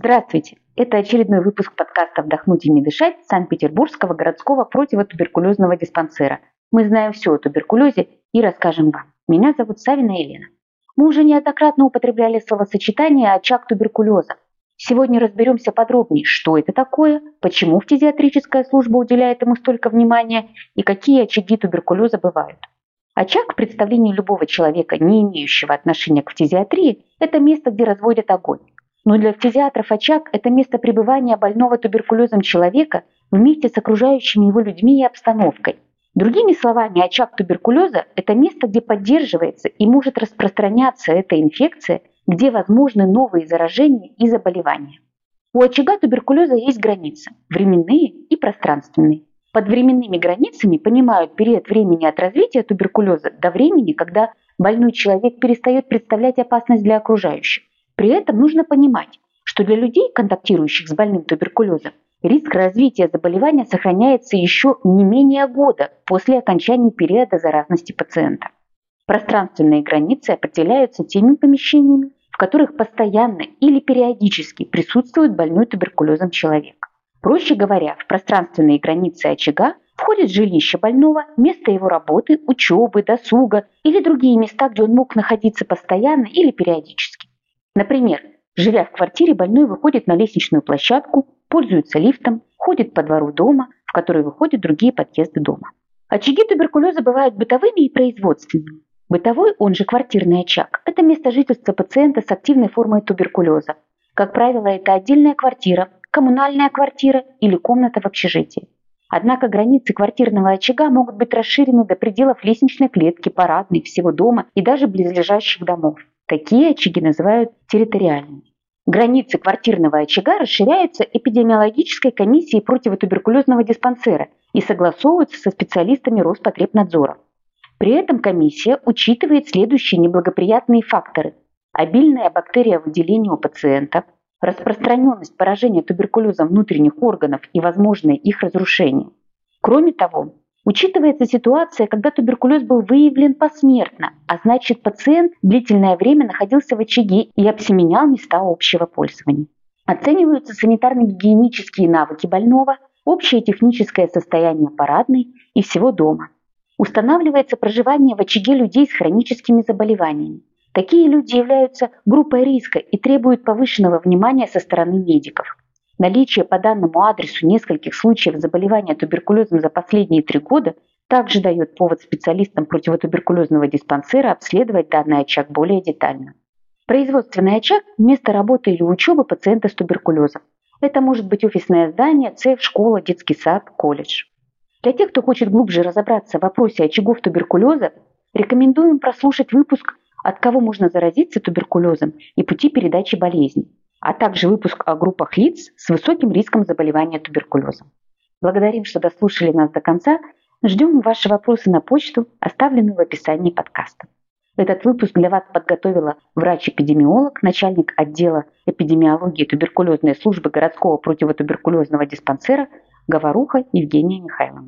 Здравствуйте! Это очередной выпуск подкаста «Вдохнуть и не дышать» Санкт-Петербургского городского противотуберкулезного диспансера. Мы знаем все о туберкулезе и расскажем вам. Меня зовут Савина Елена. Мы уже неоднократно употребляли словосочетание «очаг туберкулеза». Сегодня разберемся подробнее, что это такое, почему фтизиатрическая служба уделяет ему столько внимания и какие очаги туберкулеза бывают. Очаг в представлении любого человека, не имеющего отношения к фтизиатрии, это место, где разводят огонь. Но для фтизиатров очаг – это место пребывания больного туберкулезом человека вместе с окружающими его людьми и обстановкой. Другими словами, очаг туберкулеза – это место, где поддерживается и может распространяться эта инфекция, где возможны новые заражения и заболевания. У очага туберкулеза есть границы – временные и пространственные. Под временными границами понимают период времени от развития туберкулеза до времени, когда больной человек перестает представлять опасность для окружающих. При этом нужно понимать, что для людей, контактирующих с больным туберкулезом, риск развития заболевания сохраняется еще не менее года после окончания периода заразности пациента. Пространственные границы определяются теми помещениями, в которых постоянно или периодически присутствует больной туберкулезом человек. Проще говоря, в пространственные границы очага входит жилище больного, место его работы, учебы, досуга или другие места, где он мог находиться постоянно или периодически. Например, живя в квартире, больной выходит на лестничную площадку, пользуется лифтом, ходит по двору дома, в который выходят другие подъезды дома. Очаги туберкулеза бывают бытовыми и производственными. Бытовой, он же квартирный очаг, это место жительства пациента с активной формой туберкулеза. Как правило, это отдельная квартира, коммунальная квартира или комната в общежитии. Однако границы квартирного очага могут быть расширены до пределов лестничной клетки, парадной, всего дома и даже близлежащих домов. Такие очаги называют территориальными. Границы квартирного очага расширяются эпидемиологической комиссией противотуберкулезного диспансера и согласовываются со специалистами Роспотребнадзора. При этом комиссия учитывает следующие неблагоприятные факторы. Обильное бактериовыделение у пациента, распространенность поражения туберкулезом внутренних органов и возможное их разрушение. Кроме того, Учитывается ситуация, когда туберкулез был выявлен посмертно, а значит пациент длительное время находился в очаге и обсеменял места общего пользования. Оцениваются санитарно-гигиенические навыки больного, общее техническое состояние парадной и всего дома. Устанавливается проживание в очаге людей с хроническими заболеваниями. Такие люди являются группой риска и требуют повышенного внимания со стороны медиков. Наличие по данному адресу нескольких случаев заболевания туберкулезом за последние три года также дает повод специалистам противотуберкулезного диспансера обследовать данный очаг более детально. Производственный очаг – место работы или учебы пациента с туберкулезом. Это может быть офисное здание, цех, школа, детский сад, колледж. Для тех, кто хочет глубже разобраться в вопросе очагов туберкулеза, рекомендуем прослушать выпуск «От кого можно заразиться туберкулезом» и пути передачи болезни а также выпуск о группах лиц с высоким риском заболевания туберкулезом. Благодарим, что дослушали нас до конца. Ждем ваши вопросы на почту, оставленную в описании подкаста. Этот выпуск для вас подготовила врач-эпидемиолог, начальник отдела эпидемиологии туберкулезной службы городского противотуберкулезного диспансера Говоруха Евгения Михайловна.